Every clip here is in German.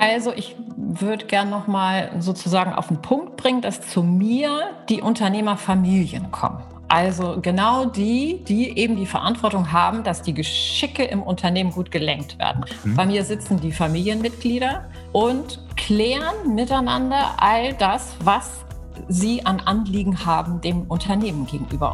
Also ich würde gern noch mal sozusagen auf den Punkt bringen, dass zu mir die Unternehmerfamilien kommen. Also genau die, die eben die Verantwortung haben, dass die Geschicke im Unternehmen gut gelenkt werden. Mhm. Bei mir sitzen die Familienmitglieder und klären miteinander all das, was sie an Anliegen haben dem Unternehmen gegenüber.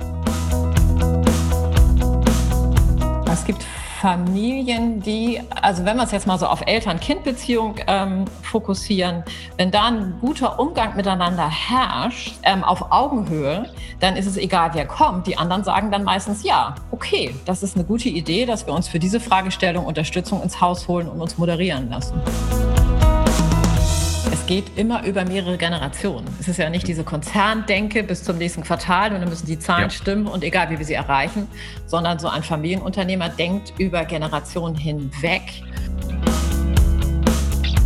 Es gibt Familien, die, also wenn wir es jetzt mal so auf Eltern-Kind-Beziehung ähm, fokussieren, wenn da ein guter Umgang miteinander herrscht, ähm, auf Augenhöhe, dann ist es egal, wer kommt. Die anderen sagen dann meistens, ja, okay, das ist eine gute Idee, dass wir uns für diese Fragestellung Unterstützung ins Haus holen und uns moderieren lassen geht immer über mehrere Generationen. Es ist ja nicht diese Konzerndenke bis zum nächsten Quartal und dann müssen die Zahlen ja. stimmen und egal wie wir sie erreichen, sondern so ein Familienunternehmer denkt über Generationen hinweg.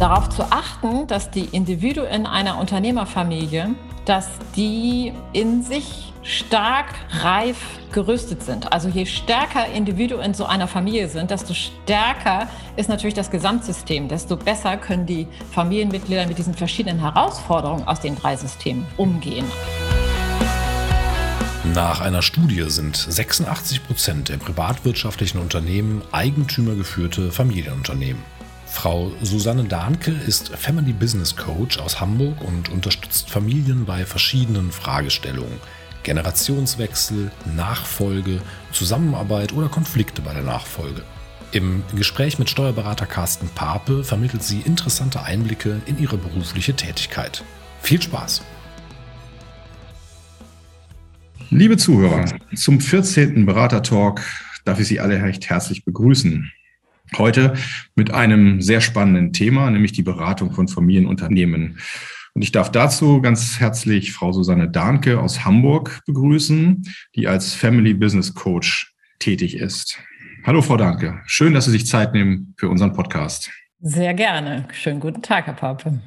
Darauf zu achten, dass die Individuen einer Unternehmerfamilie, dass die in sich stark reif gerüstet sind. Also je stärker Individuen so einer Familie sind, desto stärker ist natürlich das Gesamtsystem, desto besser können die Familienmitglieder mit diesen verschiedenen Herausforderungen aus den drei Systemen umgehen. Nach einer Studie sind 86 Prozent der privatwirtschaftlichen Unternehmen eigentümergeführte Familienunternehmen. Frau Susanne Dahnke ist Family Business Coach aus Hamburg und unterstützt Familien bei verschiedenen Fragestellungen. Generationswechsel, Nachfolge, Zusammenarbeit oder Konflikte bei der Nachfolge. Im Gespräch mit Steuerberater Carsten Pape vermittelt sie interessante Einblicke in ihre berufliche Tätigkeit. Viel Spaß! Liebe Zuhörer, zum 14. Beratertalk darf ich Sie alle recht herzlich begrüßen. Heute mit einem sehr spannenden Thema, nämlich die Beratung von Familienunternehmen. Und ich darf dazu ganz herzlich Frau Susanne Dahnke aus Hamburg begrüßen, die als Family Business Coach tätig ist. Hallo, Frau Dahnke. Schön, dass Sie sich Zeit nehmen für unseren Podcast. Sehr gerne. Schönen guten Tag, Herr Pape.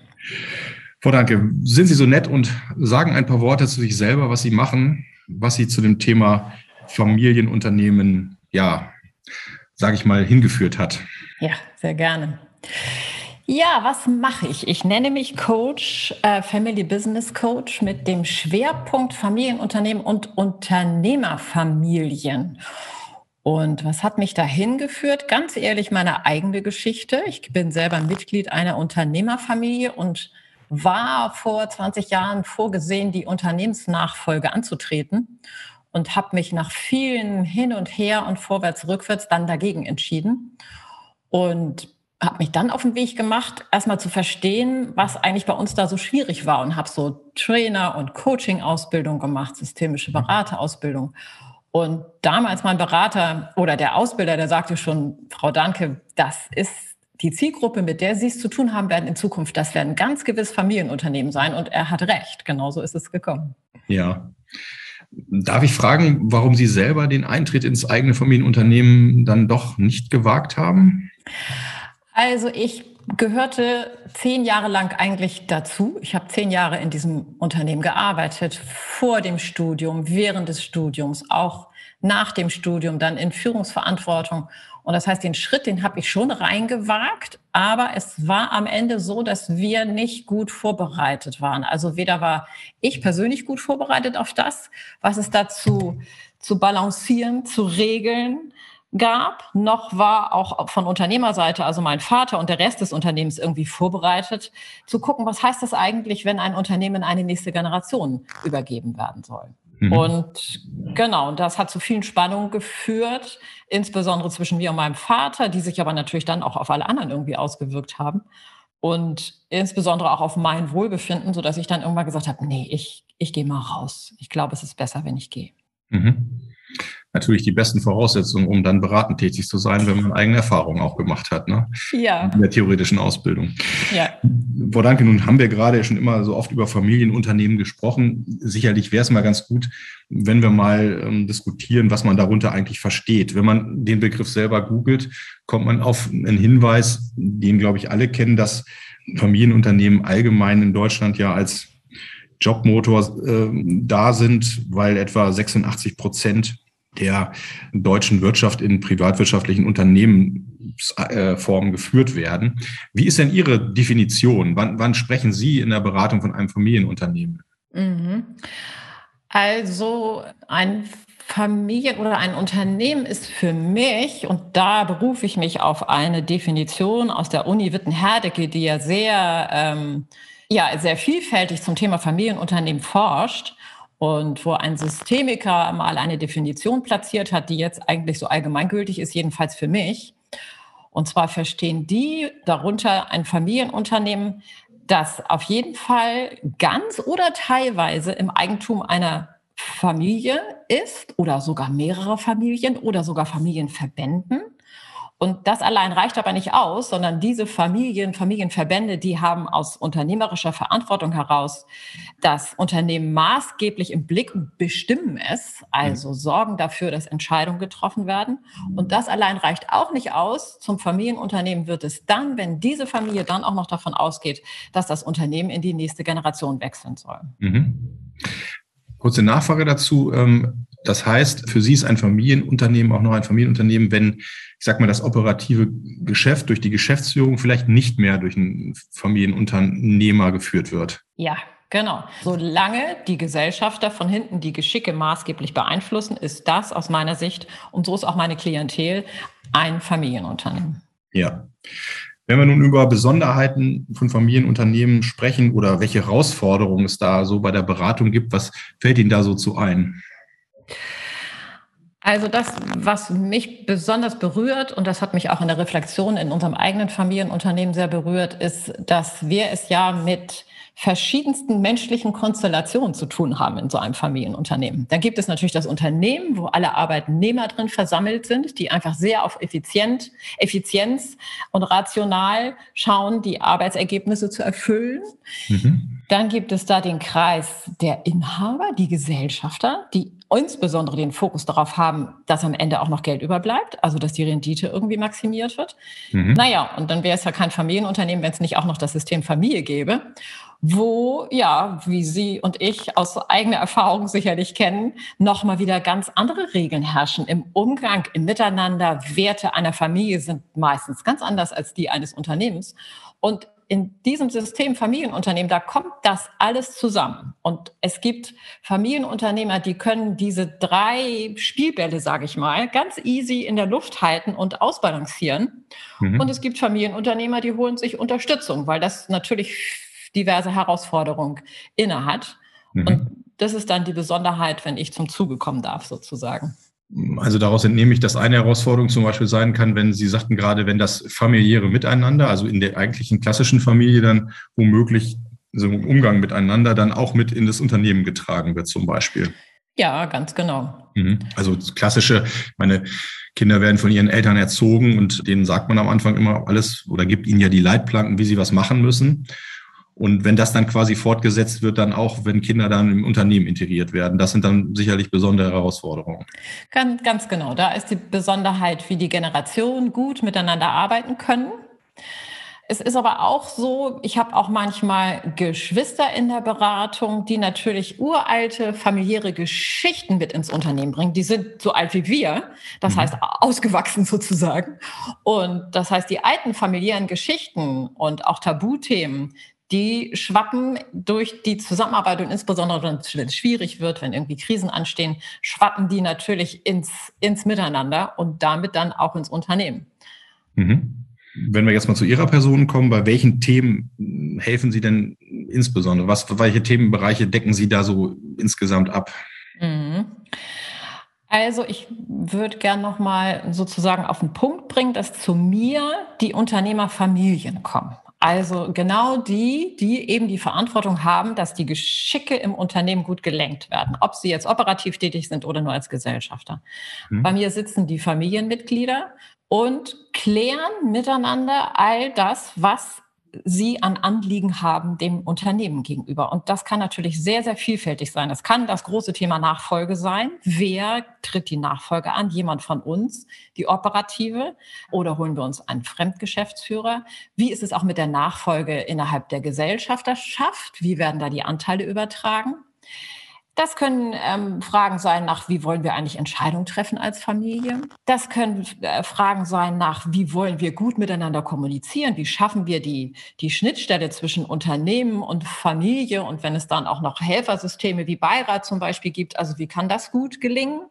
Frau Dahnke, sind Sie so nett und sagen ein paar Worte zu sich selber, was Sie machen, was Sie zu dem Thema Familienunternehmen, ja, sage ich mal, hingeführt hat? Ja, sehr gerne. Ja, was mache ich? Ich nenne mich Coach, äh, Family Business Coach mit dem Schwerpunkt Familienunternehmen und Unternehmerfamilien. Und was hat mich dahin geführt? Ganz ehrlich, meine eigene Geschichte. Ich bin selber Mitglied einer Unternehmerfamilie und war vor 20 Jahren vorgesehen, die Unternehmensnachfolge anzutreten und habe mich nach vielen hin und her und vorwärts, rückwärts dann dagegen entschieden. Und habe mich dann auf den Weg gemacht, erstmal zu verstehen, was eigentlich bei uns da so schwierig war und habe so Trainer- und Coaching-Ausbildung gemacht, systemische mhm. Beraterausbildung. Und damals mein Berater oder der Ausbilder, der sagte schon, Frau Danke, das ist die Zielgruppe, mit der Sie es zu tun haben werden in Zukunft, das werden ganz gewiss Familienunternehmen sein. Und er hat recht, genauso ist es gekommen. Ja. Darf ich fragen, warum Sie selber den Eintritt ins eigene Familienunternehmen dann doch nicht gewagt haben? Also ich gehörte zehn Jahre lang eigentlich dazu. Ich habe zehn Jahre in diesem Unternehmen gearbeitet, vor dem Studium, während des Studiums, auch nach dem Studium, dann in Führungsverantwortung. Und das heißt, den Schritt, den habe ich schon reingewagt, aber es war am Ende so, dass wir nicht gut vorbereitet waren. Also weder war ich persönlich gut vorbereitet auf das, was es dazu zu balancieren, zu regeln, gab, noch war auch von Unternehmerseite, also mein Vater und der Rest des Unternehmens irgendwie vorbereitet, zu gucken, was heißt das eigentlich, wenn ein Unternehmen in eine nächste Generation übergeben werden soll. Mhm. Und genau, das hat zu vielen Spannungen geführt, insbesondere zwischen mir und meinem Vater, die sich aber natürlich dann auch auf alle anderen irgendwie ausgewirkt haben. Und insbesondere auch auf mein Wohlbefinden, sodass ich dann irgendwann gesagt habe, nee, ich, ich gehe mal raus. Ich glaube, es ist besser, wenn ich gehe. Mhm natürlich die besten Voraussetzungen, um dann beratend tätig zu sein, wenn man eigene Erfahrungen auch gemacht hat, ne? Ja. In der theoretischen Ausbildung. Ja. Frau Danke, nun haben wir gerade schon immer so oft über Familienunternehmen gesprochen. Sicherlich wäre es mal ganz gut, wenn wir mal ähm, diskutieren, was man darunter eigentlich versteht. Wenn man den Begriff selber googelt, kommt man auf einen Hinweis, den, glaube ich, alle kennen, dass Familienunternehmen allgemein in Deutschland ja als Jobmotor äh, da sind, weil etwa 86 Prozent der deutschen Wirtschaft in privatwirtschaftlichen Unternehmen Unternehmensformen geführt werden. Wie ist denn Ihre Definition? Wann, wann sprechen Sie in der Beratung von einem Familienunternehmen? Mhm. Also ein Familien- oder ein Unternehmen ist für mich, und da berufe ich mich auf eine Definition aus der Uni Witten-Herdecke, die ja sehr, ähm, ja sehr vielfältig zum Thema Familienunternehmen forscht und wo ein Systemiker mal eine Definition platziert hat, die jetzt eigentlich so allgemeingültig ist, jedenfalls für mich. Und zwar verstehen die darunter ein Familienunternehmen, das auf jeden Fall ganz oder teilweise im Eigentum einer Familie ist oder sogar mehrere Familien oder sogar Familienverbänden. Und das allein reicht aber nicht aus, sondern diese Familien, Familienverbände, die haben aus unternehmerischer Verantwortung heraus das Unternehmen maßgeblich im Blick und bestimmen es, also mhm. sorgen dafür, dass Entscheidungen getroffen werden. Und das allein reicht auch nicht aus. Zum Familienunternehmen wird es dann, wenn diese Familie dann auch noch davon ausgeht, dass das Unternehmen in die nächste Generation wechseln soll. Mhm. Kurze Nachfrage dazu. Das heißt, für Sie ist ein Familienunternehmen auch noch ein Familienunternehmen, wenn, ich sag mal, das operative Geschäft durch die Geschäftsführung vielleicht nicht mehr durch einen Familienunternehmer geführt wird. Ja, Genau. Solange die Gesellschafter von hinten die Geschicke maßgeblich beeinflussen, ist das aus meiner Sicht, und so ist auch meine Klientel, ein Familienunternehmen. Ja. Wenn wir nun über Besonderheiten von Familienunternehmen sprechen oder welche Herausforderungen es da so bei der Beratung gibt, was fällt Ihnen da so zu ein? Also das, was mich besonders berührt, und das hat mich auch in der Reflexion in unserem eigenen Familienunternehmen sehr berührt, ist, dass wir es ja mit verschiedensten menschlichen Konstellationen zu tun haben in so einem Familienunternehmen. Dann gibt es natürlich das Unternehmen, wo alle Arbeitnehmer drin versammelt sind, die einfach sehr auf Effizient, Effizienz und rational schauen, die Arbeitsergebnisse zu erfüllen. Mhm. Dann gibt es da den Kreis der Inhaber, die Gesellschafter, die insbesondere den Fokus darauf haben, dass am Ende auch noch Geld überbleibt, also dass die Rendite irgendwie maximiert wird. Mhm. Naja, und dann wäre es ja kein Familienunternehmen, wenn es nicht auch noch das System Familie gäbe wo, ja, wie Sie und ich aus eigener Erfahrung sicherlich kennen, nochmal wieder ganz andere Regeln herrschen im Umgang, im Miteinander. Werte einer Familie sind meistens ganz anders als die eines Unternehmens. Und in diesem System Familienunternehmen, da kommt das alles zusammen. Und es gibt Familienunternehmer, die können diese drei Spielbälle, sage ich mal, ganz easy in der Luft halten und ausbalancieren. Mhm. Und es gibt Familienunternehmer, die holen sich Unterstützung, weil das natürlich diverse Herausforderungen innehat. Mhm. Und das ist dann die Besonderheit, wenn ich zum Zuge kommen darf, sozusagen. Also daraus entnehme ich, dass eine Herausforderung zum Beispiel sein kann, wenn Sie sagten gerade, wenn das familiäre Miteinander, also in der eigentlichen klassischen Familie dann womöglich so im Umgang miteinander dann auch mit in das Unternehmen getragen wird zum Beispiel. Ja, ganz genau. Mhm. Also klassische, meine Kinder werden von ihren Eltern erzogen und denen sagt man am Anfang immer alles oder gibt ihnen ja die Leitplanken, wie sie was machen müssen. Und wenn das dann quasi fortgesetzt wird, dann auch, wenn Kinder dann im Unternehmen integriert werden, das sind dann sicherlich besondere Herausforderungen. Ganz, ganz genau. Da ist die Besonderheit, wie die Generationen gut miteinander arbeiten können. Es ist aber auch so, ich habe auch manchmal Geschwister in der Beratung, die natürlich uralte familiäre Geschichten mit ins Unternehmen bringen. Die sind so alt wie wir, das mhm. heißt ausgewachsen sozusagen. Und das heißt, die alten familiären Geschichten und auch Tabuthemen, die schwappen durch die Zusammenarbeit und insbesondere, wenn es schwierig wird, wenn irgendwie Krisen anstehen, schwappen die natürlich ins, ins Miteinander und damit dann auch ins Unternehmen. Mhm. Wenn wir jetzt mal zu Ihrer Person kommen, bei welchen Themen helfen Sie denn insbesondere? Was, welche Themenbereiche decken Sie da so insgesamt ab? Mhm. Also ich würde gern noch mal sozusagen auf den Punkt bringen, dass zu mir die Unternehmerfamilien kommen. Also genau die, die eben die Verantwortung haben, dass die Geschicke im Unternehmen gut gelenkt werden, ob sie jetzt operativ tätig sind oder nur als Gesellschafter. Mhm. Bei mir sitzen die Familienmitglieder und klären miteinander all das, was Sie an Anliegen haben dem Unternehmen gegenüber. Und das kann natürlich sehr, sehr vielfältig sein. Das kann das große Thema Nachfolge sein. Wer tritt die Nachfolge an? Jemand von uns, die operative? Oder holen wir uns einen Fremdgeschäftsführer? Wie ist es auch mit der Nachfolge innerhalb der Gesellschafterschaft? Wie werden da die Anteile übertragen? Das können ähm, Fragen sein nach, wie wollen wir eigentlich Entscheidungen treffen als Familie? Das können äh, Fragen sein nach, wie wollen wir gut miteinander kommunizieren? Wie schaffen wir die, die Schnittstelle zwischen Unternehmen und Familie? Und wenn es dann auch noch Helfersysteme wie Beirat zum Beispiel gibt, also wie kann das gut gelingen?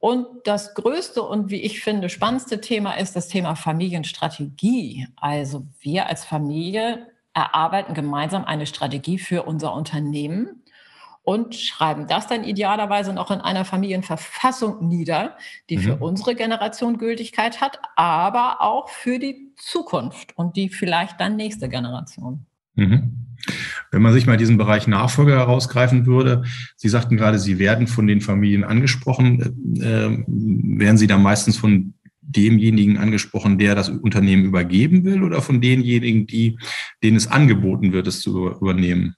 Und das größte und wie ich finde spannendste Thema ist das Thema Familienstrategie. Also wir als Familie erarbeiten gemeinsam eine Strategie für unser Unternehmen und schreiben das dann idealerweise noch in einer Familienverfassung nieder, die mhm. für unsere Generation Gültigkeit hat, aber auch für die Zukunft und die vielleicht dann nächste Generation. Mhm. Wenn man sich mal diesen Bereich Nachfolger herausgreifen würde, Sie sagten gerade, Sie werden von den Familien angesprochen, äh, werden Sie da meistens von demjenigen angesprochen, der das Unternehmen übergeben will oder von denjenigen, die, denen es angeboten wird, es zu übernehmen?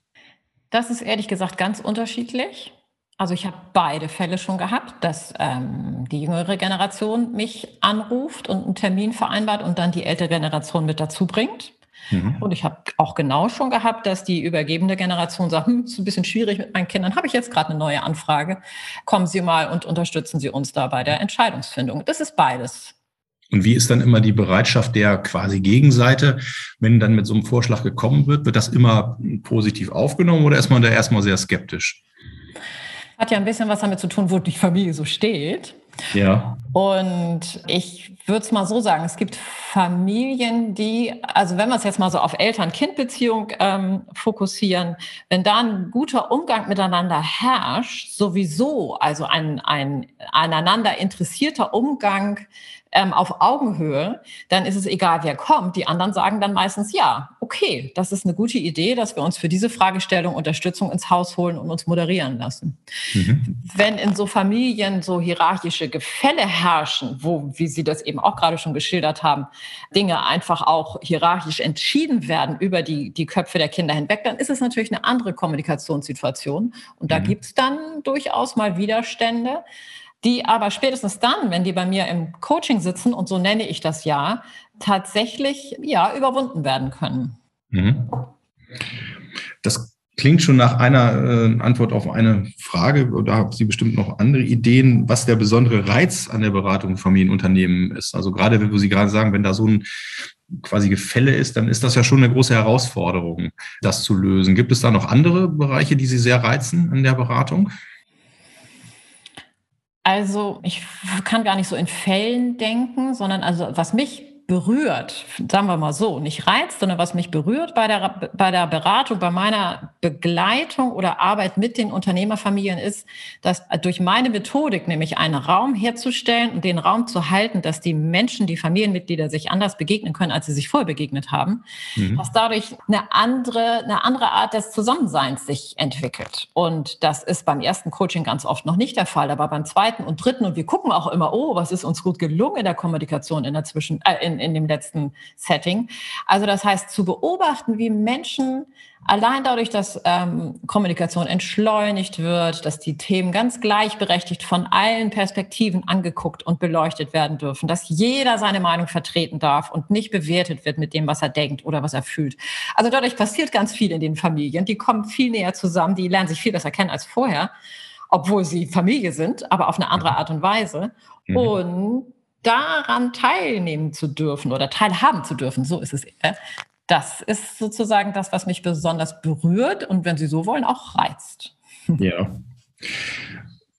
Das ist ehrlich gesagt ganz unterschiedlich. Also ich habe beide Fälle schon gehabt, dass ähm, die jüngere Generation mich anruft und einen Termin vereinbart und dann die ältere Generation mit dazu bringt. Mhm. Und ich habe auch genau schon gehabt, dass die übergebende Generation sagt, hm, ist ein bisschen schwierig mit meinen Kindern, habe ich jetzt gerade eine neue Anfrage. Kommen Sie mal und unterstützen Sie uns da bei der Entscheidungsfindung. Das ist beides. Und wie ist dann immer die Bereitschaft der quasi Gegenseite, wenn dann mit so einem Vorschlag gekommen wird? Wird das immer positiv aufgenommen oder ist man da erstmal sehr skeptisch? Hat ja ein bisschen was damit zu tun, wo die Familie so steht. Ja. Und ich würde es mal so sagen, es gibt Familien, die, also wenn wir es jetzt mal so auf Eltern-Kind-Beziehung ähm, fokussieren, wenn da ein guter Umgang miteinander herrscht, sowieso, also ein, ein aneinander interessierter Umgang ähm, auf Augenhöhe, dann ist es egal, wer kommt. Die anderen sagen dann meistens, ja, okay, das ist eine gute Idee, dass wir uns für diese Fragestellung Unterstützung ins Haus holen und uns moderieren lassen. Mhm. Wenn in so Familien so hierarchische Gefälle herrschen, wo, wie Sie das eben auch gerade schon geschildert haben, Dinge einfach auch hierarchisch entschieden werden über die, die Köpfe der Kinder hinweg, dann ist es natürlich eine andere Kommunikationssituation. Und da mhm. gibt es dann durchaus mal Widerstände die aber spätestens dann, wenn die bei mir im Coaching sitzen, und so nenne ich das ja, tatsächlich ja überwunden werden können. Mhm. Das klingt schon nach einer äh, Antwort auf eine Frage. Oder haben Sie bestimmt noch andere Ideen, was der besondere Reiz an der Beratung von Familienunternehmen ist? Also gerade, wo Sie gerade sagen, wenn da so ein quasi Gefälle ist, dann ist das ja schon eine große Herausforderung, das zu lösen. Gibt es da noch andere Bereiche, die Sie sehr reizen an der Beratung? Also ich kann gar nicht so in Fällen denken, sondern also was mich berührt, sagen wir mal so, nicht reizt, sondern was mich berührt bei der, bei der Beratung, bei meiner Begleitung oder Arbeit mit den Unternehmerfamilien ist, dass durch meine Methodik, nämlich einen Raum herzustellen und den Raum zu halten, dass die Menschen, die Familienmitglieder sich anders begegnen können, als sie sich vorher begegnet haben, mhm. dass dadurch eine andere, eine andere Art des Zusammenseins sich entwickelt. Und das ist beim ersten Coaching ganz oft noch nicht der Fall, aber beim zweiten und dritten, und wir gucken auch immer, oh, was ist uns gut gelungen in der Kommunikation in der Zwischen, äh, in, in dem letzten Setting. Also das heißt, zu beobachten, wie Menschen allein dadurch, dass ähm, Kommunikation entschleunigt wird, dass die Themen ganz gleichberechtigt von allen Perspektiven angeguckt und beleuchtet werden dürfen, dass jeder seine Meinung vertreten darf und nicht bewertet wird mit dem, was er denkt oder was er fühlt. Also dadurch passiert ganz viel in den Familien. Die kommen viel näher zusammen, die lernen sich viel besser kennen als vorher, obwohl sie Familie sind, aber auf eine andere Art und Weise. Mhm. Und daran teilnehmen zu dürfen oder teilhaben zu dürfen, so ist es. Das ist sozusagen das, was mich besonders berührt und wenn Sie so wollen, auch reizt. Ja.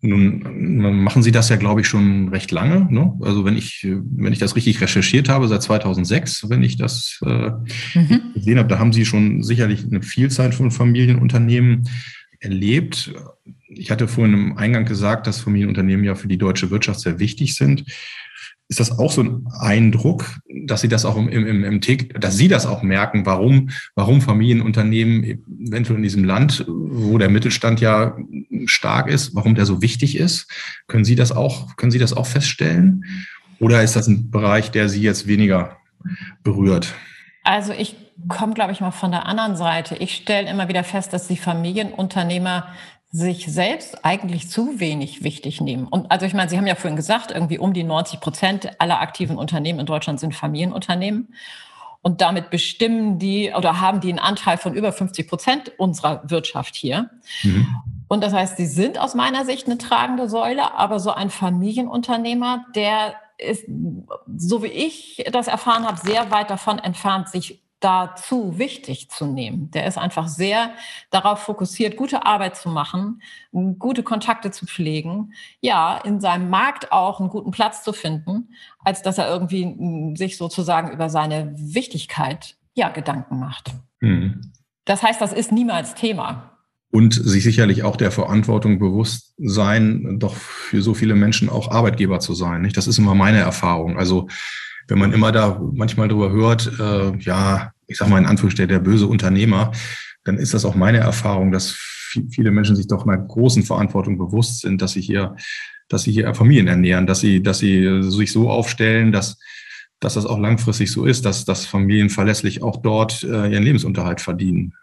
Nun machen Sie das ja, glaube ich, schon recht lange. Ne? Also wenn ich, wenn ich das richtig recherchiert habe, seit 2006, wenn ich das äh, mhm. gesehen habe, da haben Sie schon sicherlich eine Vielzahl von Familienunternehmen erlebt. Ich hatte vorhin im Eingang gesagt, dass Familienunternehmen ja für die deutsche Wirtschaft sehr wichtig sind. Ist das auch so ein Eindruck, dass Sie das auch im, im, im dass Sie das auch merken, warum, warum Familienunternehmen eventuell in diesem Land, wo der Mittelstand ja stark ist, warum der so wichtig ist? Können Sie das auch, können Sie das auch feststellen? Oder ist das ein Bereich, der Sie jetzt weniger berührt? Also ich komme, glaube ich, mal von der anderen Seite. Ich stelle immer wieder fest, dass die Familienunternehmer sich selbst eigentlich zu wenig wichtig nehmen. Und also ich meine, Sie haben ja vorhin gesagt, irgendwie um die 90 Prozent aller aktiven Unternehmen in Deutschland sind Familienunternehmen. Und damit bestimmen die oder haben die einen Anteil von über 50 Prozent unserer Wirtschaft hier. Mhm. Und das heißt, sie sind aus meiner Sicht eine tragende Säule, aber so ein Familienunternehmer, der ist, so wie ich das erfahren habe, sehr weit davon entfernt, sich dazu wichtig zu nehmen. Der ist einfach sehr darauf fokussiert, gute Arbeit zu machen, gute Kontakte zu pflegen, ja, in seinem Markt auch einen guten Platz zu finden, als dass er irgendwie hm, sich sozusagen über seine Wichtigkeit, ja, Gedanken macht. Mhm. Das heißt, das ist niemals Thema. Und sich sicherlich auch der Verantwortung bewusst sein, doch für so viele Menschen auch Arbeitgeber zu sein. Nicht? Das ist immer meine Erfahrung. Also wenn man immer da manchmal drüber hört, äh, ja, ich sag mal in Anführungsstrichen, der böse Unternehmer, dann ist das auch meine Erfahrung, dass viele Menschen sich doch einer großen Verantwortung bewusst sind, dass sie hier, dass sie hier Familien ernähren, dass sie, dass sie sich so aufstellen, dass, dass das auch langfristig so ist, dass, dass Familien verlässlich auch dort äh, ihren Lebensunterhalt verdienen.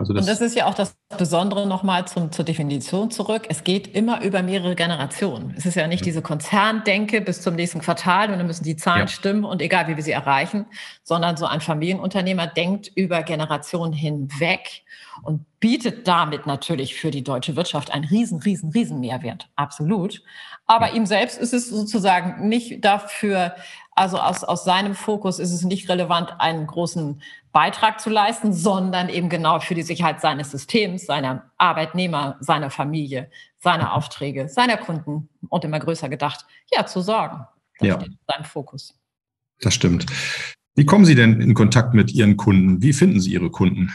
Also das und das ist ja auch das Besondere nochmal zum, zur Definition zurück. Es geht immer über mehrere Generationen. Es ist ja nicht diese Konzerndenke bis zum nächsten Quartal und dann müssen die Zahlen ja. stimmen und egal wie wir sie erreichen, sondern so ein Familienunternehmer denkt über Generationen hinweg und bietet damit natürlich für die deutsche Wirtschaft einen riesen, riesen, riesen Mehrwert. Absolut. Aber ja. ihm selbst ist es sozusagen nicht dafür, also aus, aus seinem Fokus ist es nicht relevant, einen großen Beitrag zu leisten, sondern eben genau für die Sicherheit seines Systems, seiner Arbeitnehmer, seiner Familie, seiner Aufträge, seiner Kunden und immer größer gedacht, ja, zu sorgen. Das ja. steht in seinem Fokus. Das stimmt. Wie kommen Sie denn in Kontakt mit Ihren Kunden? Wie finden Sie Ihre Kunden?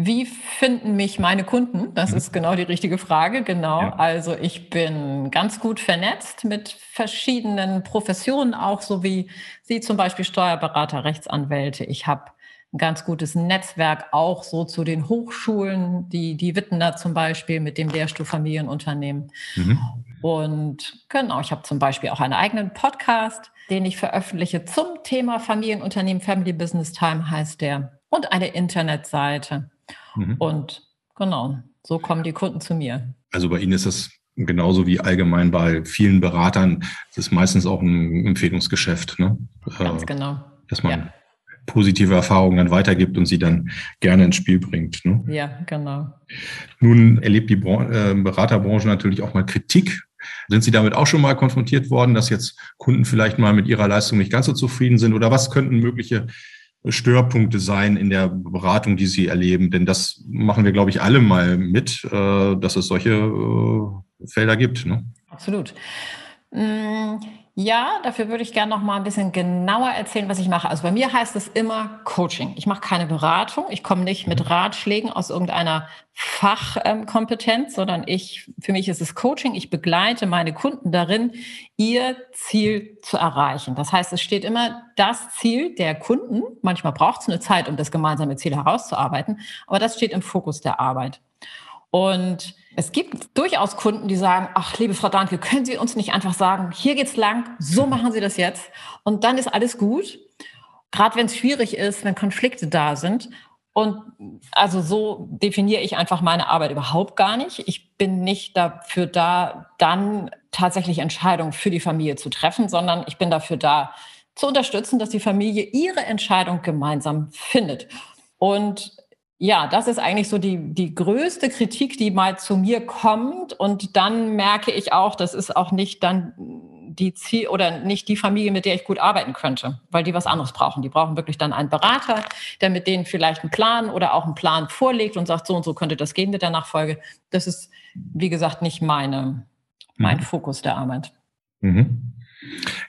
Wie finden mich meine Kunden? Das mhm. ist genau die richtige Frage. Genau. Ja. Also ich bin ganz gut vernetzt mit verschiedenen Professionen, auch so wie Sie zum Beispiel Steuerberater, Rechtsanwälte. Ich habe ein ganz gutes Netzwerk auch so zu den Hochschulen, die, die Wittener zum Beispiel mit dem Lehrstuhl Familienunternehmen. Mhm. Und genau, ich habe zum Beispiel auch einen eigenen Podcast, den ich veröffentliche zum Thema Familienunternehmen. Family Business Time heißt der. Und eine Internetseite. Mhm. Und genau, so kommen die Kunden zu mir. Also bei Ihnen ist das genauso wie allgemein bei vielen Beratern. Es ist meistens auch ein Empfehlungsgeschäft. Ne? Ganz äh, genau. Dass man ja. positive Erfahrungen dann weitergibt und sie dann gerne ins Spiel bringt. Ne? Ja, genau. Nun erlebt die äh, Beraterbranche natürlich auch mal Kritik. Sind Sie damit auch schon mal konfrontiert worden, dass jetzt Kunden vielleicht mal mit Ihrer Leistung nicht ganz so zufrieden sind? Oder was könnten mögliche Störpunkte sein in der Beratung, die Sie erleben? Denn das machen wir, glaube ich, alle mal mit, äh, dass es solche äh, Felder gibt. Ne? Absolut. Mm, ja, dafür würde ich gerne noch mal ein bisschen genauer erzählen, was ich mache. Also bei mir heißt es immer Coaching. Ich mache keine Beratung. Ich komme nicht mit mhm. Ratschlägen aus irgendeiner Fachkompetenz, sondern ich, für mich ist es Coaching. Ich begleite meine Kunden darin, ihr Ziel zu erreichen. Das heißt, es steht immer das Ziel der Kunden. Manchmal braucht es eine Zeit, um das gemeinsame Ziel herauszuarbeiten, aber das steht im Fokus der Arbeit. Und es gibt durchaus Kunden, die sagen, ach, liebe Frau Danke, können Sie uns nicht einfach sagen, hier geht's lang, so machen Sie das jetzt und dann ist alles gut. Gerade wenn es schwierig ist, wenn Konflikte da sind. Und also so definiere ich einfach meine Arbeit überhaupt gar nicht. Ich bin nicht dafür da, dann tatsächlich Entscheidungen für die Familie zu treffen, sondern ich bin dafür da, zu unterstützen, dass die Familie ihre Entscheidung gemeinsam findet. Und ja, das ist eigentlich so die, die größte Kritik, die mal zu mir kommt. Und dann merke ich auch, das ist auch nicht dann die Ziel oder nicht die Familie, mit der ich gut arbeiten könnte, weil die was anderes brauchen. Die brauchen wirklich dann einen Berater, der mit denen vielleicht einen Plan oder auch einen Plan vorlegt und sagt, so und so könnte das gehen mit der Nachfolge. Das ist, wie gesagt, nicht meine, mein mhm. Fokus der Arbeit. Mhm.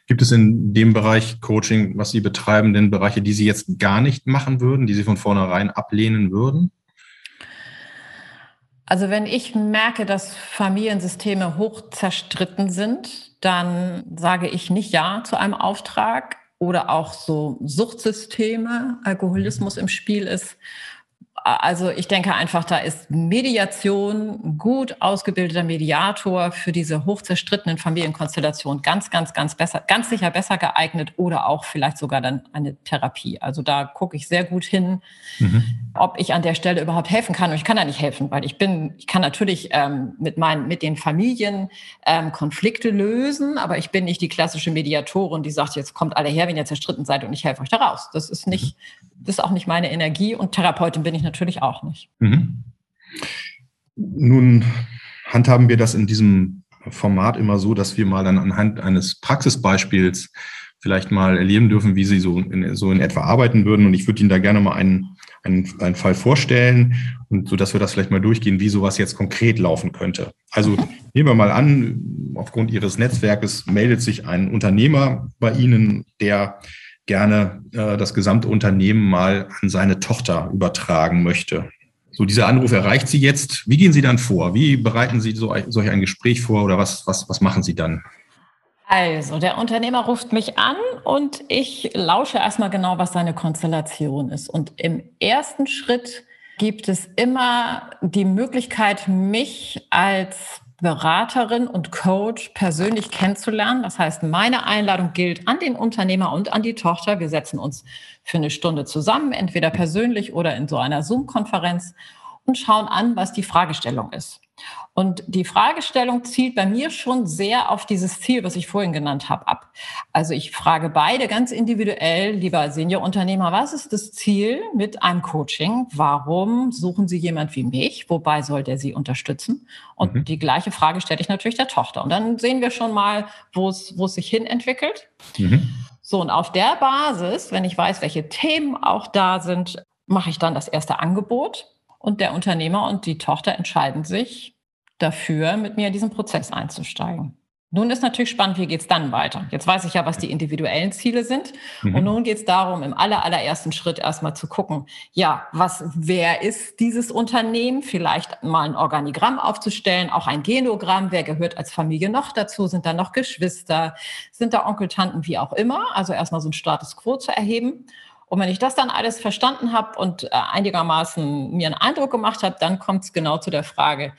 Gibt es in dem Bereich Coaching, was Sie betreiben, denn Bereiche, die Sie jetzt gar nicht machen würden, die Sie von vornherein ablehnen würden? Also wenn ich merke, dass Familiensysteme hoch zerstritten sind, dann sage ich nicht Ja zu einem Auftrag oder auch so Suchtsysteme, Alkoholismus im Spiel ist also ich denke einfach, da ist Mediation, ein gut ausgebildeter Mediator für diese hochzerstrittenen Familienkonstellationen ganz, ganz, ganz besser, ganz sicher besser geeignet oder auch vielleicht sogar dann eine Therapie. Also da gucke ich sehr gut hin, mhm. ob ich an der Stelle überhaupt helfen kann. Und ich kann da nicht helfen, weil ich bin, ich kann natürlich ähm, mit meinen, mit den Familien ähm, Konflikte lösen, aber ich bin nicht die klassische Mediatorin, die sagt, jetzt kommt alle her, wenn ihr zerstritten seid und ich helfe euch da raus. Das ist nicht, mhm. das ist auch nicht meine Energie und Therapeutin bin ich natürlich auch nicht. Mhm. Nun handhaben wir das in diesem Format immer so, dass wir mal dann anhand eines Praxisbeispiels vielleicht mal erleben dürfen, wie Sie so in, so in etwa arbeiten würden. Und ich würde Ihnen da gerne mal einen, einen, einen Fall vorstellen und so, dass wir das vielleicht mal durchgehen, wie sowas jetzt konkret laufen könnte. Also nehmen wir mal an, aufgrund Ihres Netzwerkes meldet sich ein Unternehmer bei Ihnen, der gerne äh, das gesamte Unternehmen mal an seine Tochter übertragen möchte. So, dieser Anruf erreicht Sie jetzt. Wie gehen Sie dann vor? Wie bereiten Sie so, solch ein Gespräch vor oder was, was, was machen Sie dann? Also, der Unternehmer ruft mich an und ich lausche erstmal genau, was seine Konstellation ist. Und im ersten Schritt gibt es immer die Möglichkeit, mich als Beraterin und Coach persönlich kennenzulernen. Das heißt, meine Einladung gilt an den Unternehmer und an die Tochter. Wir setzen uns für eine Stunde zusammen, entweder persönlich oder in so einer Zoom-Konferenz und schauen an, was die Fragestellung ist. Und die Fragestellung zielt bei mir schon sehr auf dieses Ziel, was ich vorhin genannt habe, ab. Also ich frage beide ganz individuell, lieber Seniorunternehmer, was ist das Ziel mit einem Coaching? Warum suchen Sie jemand wie mich? Wobei soll der Sie unterstützen? Und mhm. die gleiche Frage stelle ich natürlich der Tochter. Und dann sehen wir schon mal, wo es, wo es sich hin entwickelt. Mhm. So, und auf der Basis, wenn ich weiß, welche Themen auch da sind, mache ich dann das erste Angebot und der Unternehmer und die Tochter entscheiden sich dafür, mit mir in diesen Prozess einzusteigen. Nun ist natürlich spannend, wie geht es dann weiter? Jetzt weiß ich ja, was die individuellen Ziele sind. Mhm. Und nun geht es darum, im aller, allerersten Schritt erstmal zu gucken, ja, was, wer ist dieses Unternehmen? Vielleicht mal ein Organigramm aufzustellen, auch ein Genogramm. Wer gehört als Familie noch dazu? Sind da noch Geschwister? Sind da Onkel, Tanten, wie auch immer? Also erstmal so ein Status Quo zu erheben. Und wenn ich das dann alles verstanden habe und äh, einigermaßen mir einen Eindruck gemacht habe, dann kommt es genau zu der Frage,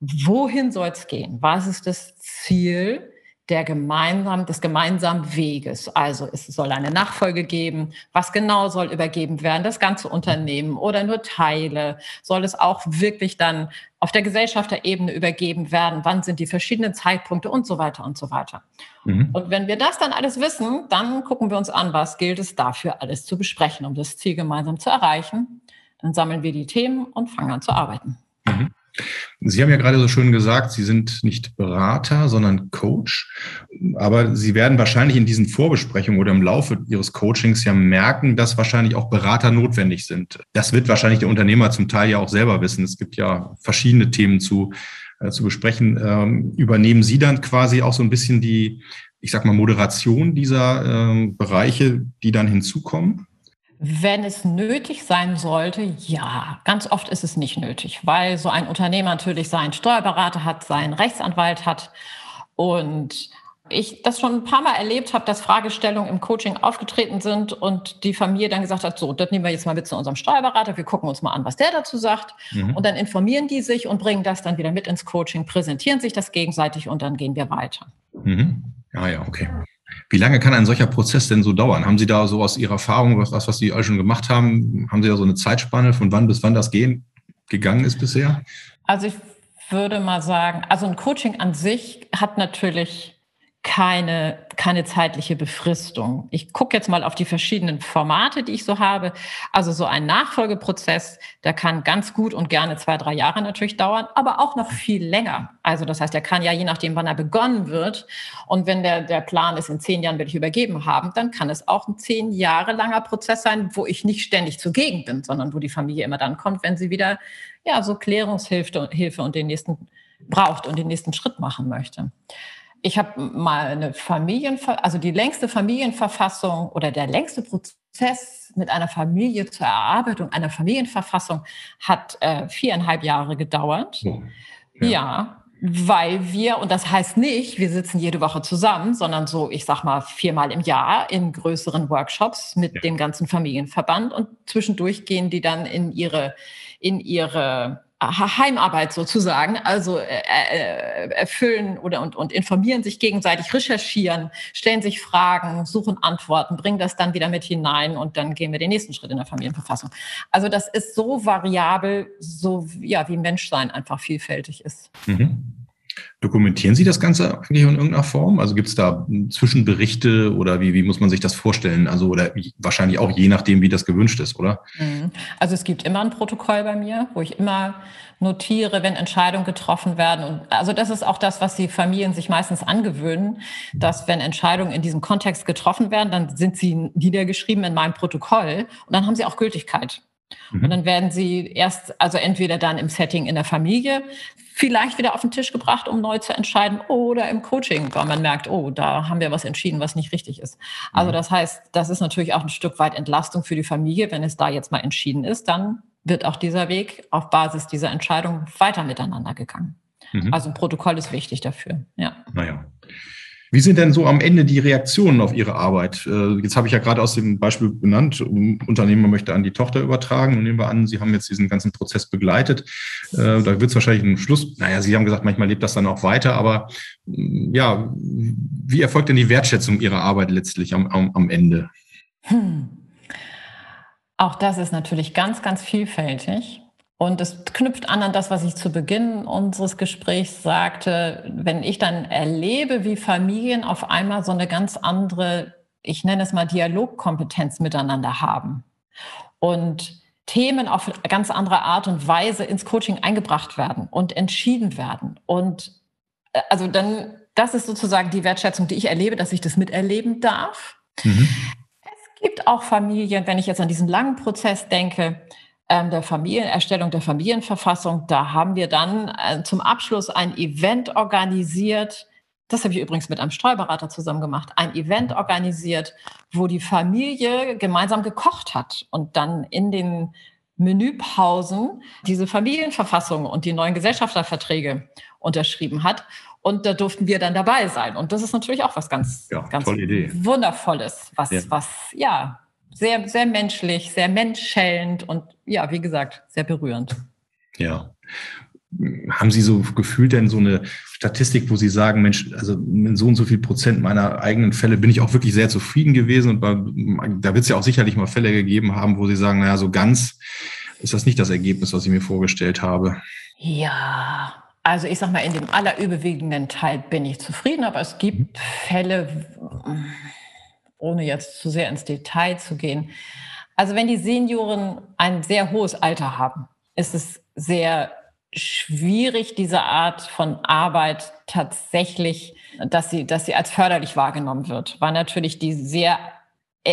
wohin soll es gehen? Was ist das Ziel der gemeinsam, des gemeinsamen Weges? Also es soll eine Nachfolge geben. Was genau soll übergeben werden? Das ganze Unternehmen oder nur Teile? Soll es auch wirklich dann auf der Gesellschafterebene übergeben werden? Wann sind die verschiedenen Zeitpunkte und so weiter und so weiter? Mhm. Und wenn wir das dann alles wissen, dann gucken wir uns an, was gilt es dafür alles zu besprechen, um das Ziel gemeinsam zu erreichen. Dann sammeln wir die Themen und fangen an zu arbeiten. Mhm. Sie haben ja gerade so schön gesagt, Sie sind nicht Berater, sondern Coach. Aber Sie werden wahrscheinlich in diesen Vorbesprechungen oder im Laufe Ihres Coachings ja merken, dass wahrscheinlich auch Berater notwendig sind. Das wird wahrscheinlich der Unternehmer zum Teil ja auch selber wissen. Es gibt ja verschiedene Themen zu, äh, zu besprechen. Ähm, übernehmen Sie dann quasi auch so ein bisschen die, ich sag mal, Moderation dieser äh, Bereiche, die dann hinzukommen? Wenn es nötig sein sollte, ja. Ganz oft ist es nicht nötig, weil so ein Unternehmer natürlich seinen Steuerberater hat, seinen Rechtsanwalt hat und ich das schon ein paar Mal erlebt habe, dass Fragestellungen im Coaching aufgetreten sind und die Familie dann gesagt hat, so, das nehmen wir jetzt mal mit zu unserem Steuerberater, wir gucken uns mal an, was der dazu sagt. Mhm. Und dann informieren die sich und bringen das dann wieder mit ins Coaching, präsentieren sich das gegenseitig und dann gehen wir weiter. Mhm. Ah ja, okay. Wie lange kann ein solcher Prozess denn so dauern? Haben Sie da so aus Ihrer Erfahrung, was, was Sie alle schon gemacht haben, haben Sie da so eine Zeitspanne, von wann bis wann das gehen, gegangen ist bisher? Also ich würde mal sagen, also ein Coaching an sich hat natürlich keine, keine zeitliche Befristung. Ich gucke jetzt mal auf die verschiedenen Formate, die ich so habe. Also so ein Nachfolgeprozess, der kann ganz gut und gerne zwei, drei Jahre natürlich dauern, aber auch noch viel länger. Also das heißt, der kann ja je nachdem, wann er begonnen wird. Und wenn der, der Plan ist, in zehn Jahren will ich übergeben haben, dann kann es auch ein zehn Jahre langer Prozess sein, wo ich nicht ständig zugegen bin, sondern wo die Familie immer dann kommt, wenn sie wieder ja so Klärungshilfe Hilfe und den nächsten braucht und den nächsten Schritt machen möchte ich habe mal eine Familienver also die längste Familienverfassung oder der längste Prozess mit einer Familie zur Erarbeitung einer Familienverfassung hat äh, viereinhalb Jahre gedauert. Ja. ja. weil wir, und das heißt nicht, wir sitzen jede Woche zusammen, sondern so, ich sag mal, viermal im Jahr in größeren Workshops mit ja. dem ganzen Familienverband und zwischendurch gehen die dann in ihre, in ihre Heimarbeit sozusagen, also äh, äh, erfüllen oder und, und informieren sich gegenseitig, recherchieren, stellen sich Fragen, suchen Antworten, bringen das dann wieder mit hinein und dann gehen wir den nächsten Schritt in der Familienverfassung. Also das ist so variabel, so ja wie Menschsein einfach vielfältig ist. Mhm. Dokumentieren Sie das Ganze eigentlich in irgendeiner Form? Also gibt es da Zwischenberichte oder wie, wie muss man sich das vorstellen? Also oder wahrscheinlich auch je nachdem, wie das gewünscht ist, oder? Mhm. Also es gibt immer ein Protokoll bei mir, wo ich immer notiere, wenn Entscheidungen getroffen werden. Und also das ist auch das, was die Familien sich meistens angewöhnen, dass wenn Entscheidungen in diesem Kontext getroffen werden, dann sind sie niedergeschrieben in meinem Protokoll und dann haben sie auch Gültigkeit. Mhm. Und dann werden sie erst, also entweder dann im Setting in der Familie, vielleicht wieder auf den Tisch gebracht, um neu zu entscheiden, oder im Coaching, weil man merkt, oh, da haben wir was entschieden, was nicht richtig ist. Also mhm. das heißt, das ist natürlich auch ein Stück weit Entlastung für die Familie, wenn es da jetzt mal entschieden ist, dann wird auch dieser Weg auf Basis dieser Entscheidung weiter miteinander gegangen. Mhm. Also ein Protokoll ist wichtig dafür. Ja. Naja. Wie sind denn so am Ende die Reaktionen auf Ihre Arbeit? Äh, jetzt habe ich ja gerade aus dem Beispiel benannt, Unternehmer möchte an die Tochter übertragen und nehmen wir an, Sie haben jetzt diesen ganzen Prozess begleitet. Äh, da wird es wahrscheinlich einen Schluss, naja, Sie haben gesagt, manchmal lebt das dann auch weiter, aber mm, ja, wie erfolgt denn die Wertschätzung Ihrer Arbeit letztlich am, am, am Ende? Hm. Auch das ist natürlich ganz, ganz vielfältig. Und es knüpft an an das, was ich zu Beginn unseres Gesprächs sagte. Wenn ich dann erlebe, wie Familien auf einmal so eine ganz andere, ich nenne es mal Dialogkompetenz miteinander haben und Themen auf ganz andere Art und Weise ins Coaching eingebracht werden und entschieden werden. Und äh, also dann, das ist sozusagen die Wertschätzung, die ich erlebe, dass ich das miterleben darf. Mhm. Es gibt auch Familien, wenn ich jetzt an diesen langen Prozess denke, ähm, der Familienerstellung der Familienverfassung. Da haben wir dann äh, zum Abschluss ein Event organisiert. Das habe ich übrigens mit einem Steuerberater zusammen gemacht. Ein Event organisiert, wo die Familie gemeinsam gekocht hat und dann in den Menüpausen diese Familienverfassung und die neuen Gesellschafterverträge unterschrieben hat. Und da durften wir dann dabei sein. Und das ist natürlich auch was ganz, ja, ganz Wundervolles, was, ja. was, ja, sehr, sehr menschlich, sehr menschellend und ja, wie gesagt, sehr berührend. Ja. Haben Sie so gefühlt denn so eine Statistik, wo Sie sagen, Mensch, also in so und so viel Prozent meiner eigenen Fälle bin ich auch wirklich sehr zufrieden gewesen und bei, da wird es ja auch sicherlich mal Fälle gegeben haben, wo Sie sagen, naja, so ganz ist das nicht das Ergebnis, was ich mir vorgestellt habe. Ja, also ich sag mal, in dem allerüberwiegenden Teil bin ich zufrieden, aber es gibt Fälle, ohne jetzt zu sehr ins Detail zu gehen. Also wenn die Senioren ein sehr hohes Alter haben, ist es sehr schwierig, diese Art von Arbeit tatsächlich, dass sie, dass sie als förderlich wahrgenommen wird, weil natürlich die sehr,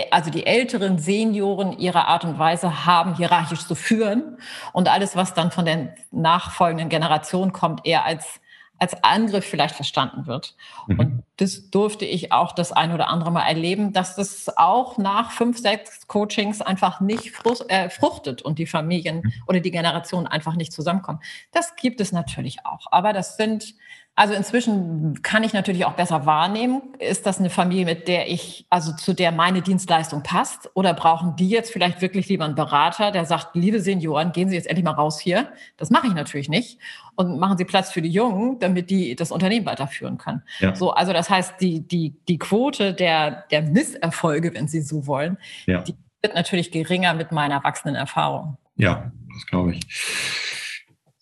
also die älteren Senioren ihre Art und Weise haben, hierarchisch zu führen und alles, was dann von der nachfolgenden Generation kommt, eher als als Angriff vielleicht verstanden wird. Mhm. Und das durfte ich auch das ein oder andere Mal erleben, dass das auch nach fünf, sechs Coachings einfach nicht äh, fruchtet und die Familien mhm. oder die Generationen einfach nicht zusammenkommen. Das gibt es natürlich auch. Aber das sind also inzwischen kann ich natürlich auch besser wahrnehmen, ist das eine Familie, mit der ich, also zu der meine Dienstleistung passt? Oder brauchen die jetzt vielleicht wirklich lieber einen Berater, der sagt, liebe Senioren, gehen Sie jetzt endlich mal raus hier. Das mache ich natürlich nicht. Und machen Sie Platz für die Jungen, damit die das Unternehmen weiterführen können. Ja. So, also das heißt, die, die, die Quote der, der Misserfolge, wenn Sie so wollen, ja. die wird natürlich geringer mit meiner wachsenden Erfahrung. Ja, das glaube ich.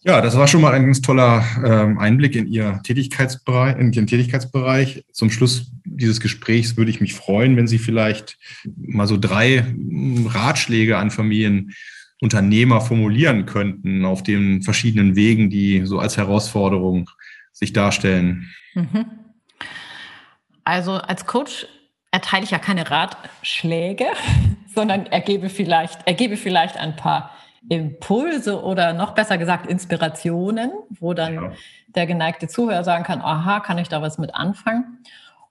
Ja, das war schon mal ein ganz toller ähm, Einblick in Ihr Tätigkeitsbereich, in Ihren Tätigkeitsbereich. Zum Schluss dieses Gesprächs würde ich mich freuen, wenn Sie vielleicht mal so drei hm, Ratschläge an Familienunternehmer formulieren könnten auf den verschiedenen Wegen, die so als Herausforderung sich darstellen. Mhm. Also als Coach erteile ich ja keine Ratschläge, sondern ergebe vielleicht, ergebe vielleicht ein paar Impulse oder noch besser gesagt Inspirationen, wo dann ja. der geneigte Zuhörer sagen kann, aha, kann ich da was mit anfangen?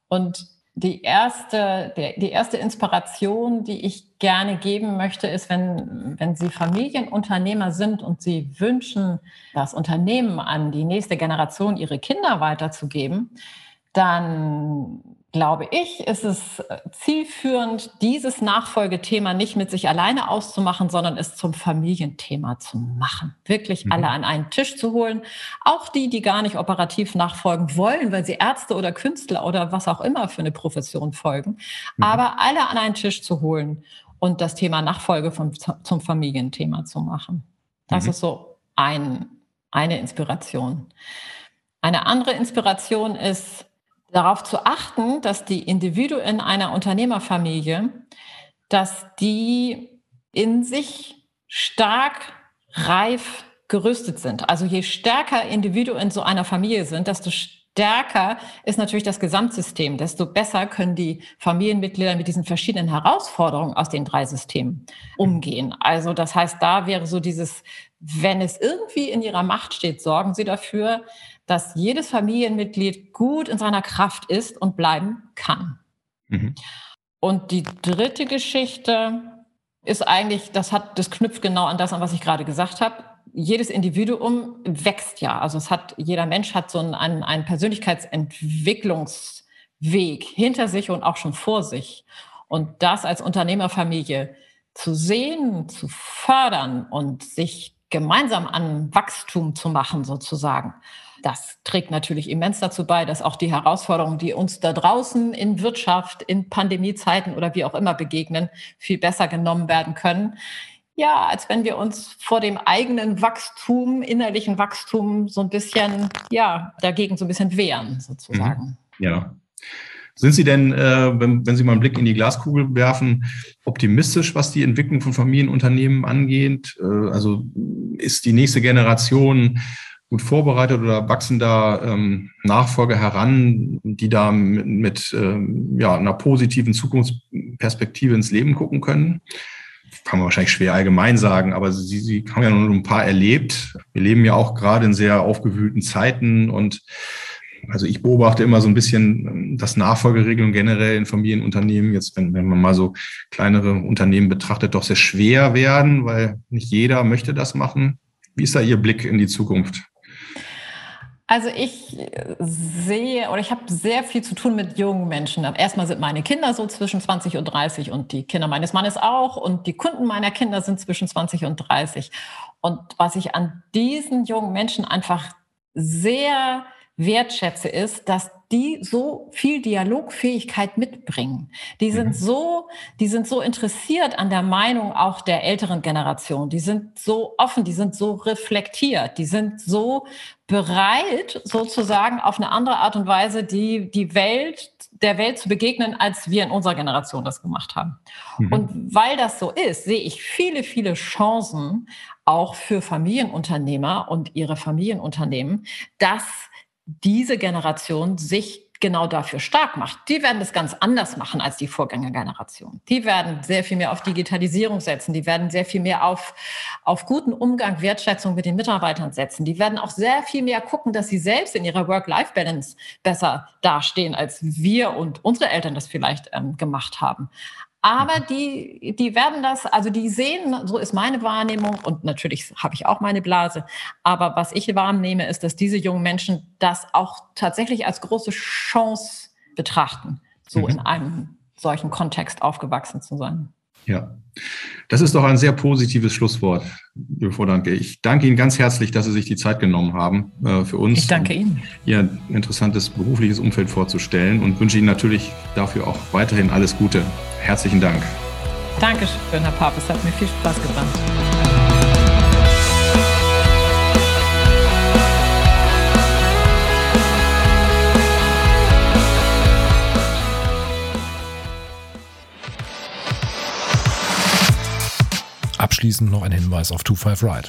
Und die erste, der, die erste Inspiration, die ich gerne geben möchte, ist, wenn, wenn Sie Familienunternehmer sind und Sie wünschen, das Unternehmen an die nächste Generation Ihre Kinder weiterzugeben, dann glaube ich, ist es äh, zielführend, dieses Nachfolgethema nicht mit sich alleine auszumachen, sondern es zum Familienthema zu machen. Wirklich mhm. alle an einen Tisch zu holen. Auch die, die gar nicht operativ nachfolgen wollen, weil sie Ärzte oder Künstler oder was auch immer für eine Profession folgen. Mhm. Aber alle an einen Tisch zu holen und das Thema Nachfolge vom, zum Familienthema zu machen. Das mhm. ist so ein, eine Inspiration. Eine andere Inspiration ist darauf zu achten, dass die Individuen einer Unternehmerfamilie, dass die in sich stark reif gerüstet sind. Also je stärker Individuen so einer Familie sind, desto stärker ist natürlich das Gesamtsystem, desto besser können die Familienmitglieder mit diesen verschiedenen Herausforderungen aus den drei Systemen umgehen. Also das heißt, da wäre so dieses, wenn es irgendwie in ihrer Macht steht, sorgen Sie dafür, dass jedes Familienmitglied gut in seiner Kraft ist und bleiben kann. Mhm. Und die dritte Geschichte ist eigentlich, das hat, das knüpft genau an das an, was ich gerade gesagt habe jedes Individuum wächst ja. Also es hat, jeder Mensch hat so einen, einen Persönlichkeitsentwicklungsweg hinter sich und auch schon vor sich. Und das als Unternehmerfamilie zu sehen, zu fördern und sich gemeinsam an Wachstum zu machen, sozusagen. Das trägt natürlich immens dazu bei, dass auch die Herausforderungen, die uns da draußen in Wirtschaft, in Pandemiezeiten oder wie auch immer begegnen, viel besser genommen werden können ja, als wenn wir uns vor dem eigenen Wachstum, innerlichen Wachstum so ein bisschen, ja, dagegen so ein bisschen wehren, sozusagen. Mhm. Ja. Sind Sie denn, äh, wenn, Sie mal einen Blick in die Glaskugel werfen, optimistisch, was die Entwicklung von Familienunternehmen angeht? Äh, also ist die nächste Generation gut vorbereitet oder wachsen da ähm, Nachfolger heran, die da mit, mit ähm, ja, einer positiven Zukunftsperspektive ins Leben gucken können? kann man wahrscheinlich schwer allgemein sagen, aber Sie, Sie haben ja nur ein paar erlebt. Wir leben ja auch gerade in sehr aufgewühlten Zeiten und also ich beobachte immer so ein bisschen, ähm, dass Nachfolgeregelungen generell in Familienunternehmen, jetzt wenn, wenn man mal so kleinere Unternehmen betrachtet, doch sehr schwer werden, weil nicht jeder möchte das machen. Wie ist da Ihr Blick in die Zukunft? Also ich sehe oder ich habe sehr viel zu tun mit jungen Menschen. Erstmal sind meine Kinder so zwischen 20 und 30 und die Kinder meines Mannes auch und die Kunden meiner Kinder sind zwischen 20 und 30. Und was ich an diesen jungen Menschen einfach sehr wertschätze, ist, dass die so viel Dialogfähigkeit mitbringen. Die sind mhm. so, die sind so interessiert an der Meinung auch der älteren Generation. Die sind so offen, die sind so reflektiert, die sind so bereit, sozusagen auf eine andere Art und Weise die, die Welt, der Welt zu begegnen, als wir in unserer Generation das gemacht haben. Mhm. Und weil das so ist, sehe ich viele, viele Chancen auch für Familienunternehmer und ihre Familienunternehmen, dass diese Generation sich genau dafür stark macht. Die werden das ganz anders machen als die Vorgängergeneration. Die werden sehr viel mehr auf Digitalisierung setzen. Die werden sehr viel mehr auf, auf guten Umgang, Wertschätzung mit den Mitarbeitern setzen. Die werden auch sehr viel mehr gucken, dass sie selbst in ihrer Work-Life-Balance besser dastehen, als wir und unsere Eltern das vielleicht ähm, gemacht haben. Aber die, die werden das, also die sehen, so ist meine Wahrnehmung und natürlich habe ich auch meine Blase. Aber was ich wahrnehme, ist, dass diese jungen Menschen das auch tatsächlich als große Chance betrachten, so mhm. in einem solchen Kontext aufgewachsen zu sein. Ja, das ist doch ein sehr positives Schlusswort, liebe Frau Danke. Ich danke Ihnen ganz herzlich, dass Sie sich die Zeit genommen haben äh, für uns. Ich danke Ihnen. Ihr interessantes berufliches Umfeld vorzustellen und wünsche Ihnen natürlich dafür auch weiterhin alles Gute. Herzlichen Dank. Dankeschön, Herr Papes. Es hat mir viel Spaß gemacht. Abschließend noch ein Hinweis auf 25 Ride.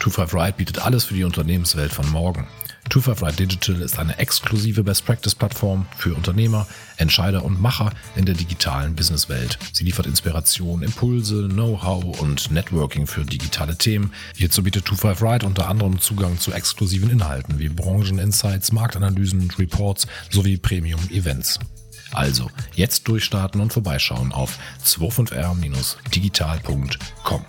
25 Ride bietet alles für die Unternehmenswelt von morgen. 25 Ride Digital ist eine exklusive Best Practice Plattform für Unternehmer, Entscheider und Macher in der digitalen Businesswelt. Sie liefert Inspiration, Impulse, Know-how und Networking für digitale Themen. Hierzu bietet 25 Ride unter anderem Zugang zu exklusiven Inhalten wie Brancheninsights, Marktanalysen Reports sowie Premium-Events. Also jetzt durchstarten und vorbeischauen auf 25r-digital.com.